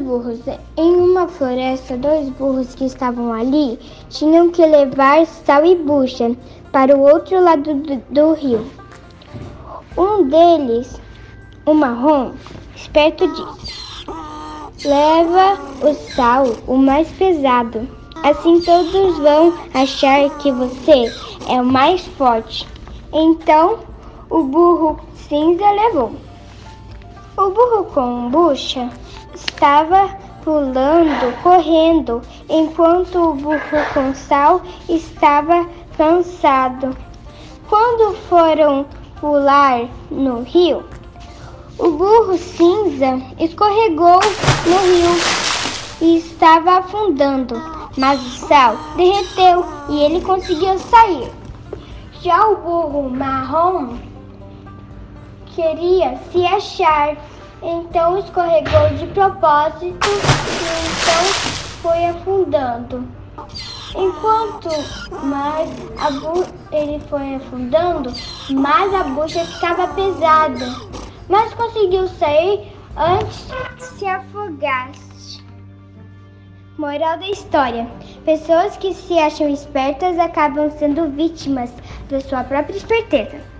burros. Em uma floresta, dois burros que estavam ali tinham que levar sal e bucha para o outro lado do, do rio. Um deles, o marrom, esperto disse: Leva o sal, o mais pesado. Assim todos vão achar que você é o mais forte. Então o burro cinza levou. O burro com bucha estava pulando, correndo, enquanto o burro com sal estava cansado. Quando foram pular no rio, o burro cinza escorregou no rio e estava afundando, mas o sal derreteu e ele conseguiu sair. Já o burro marrom queria se achar, então escorregou de propósito e então foi afundando. Enquanto mais ele foi afundando, mais a bucha ficava pesada, mas conseguiu sair antes de se afogasse. Moral da história: Pessoas que se acham espertas acabam sendo vítimas da sua própria esperteza.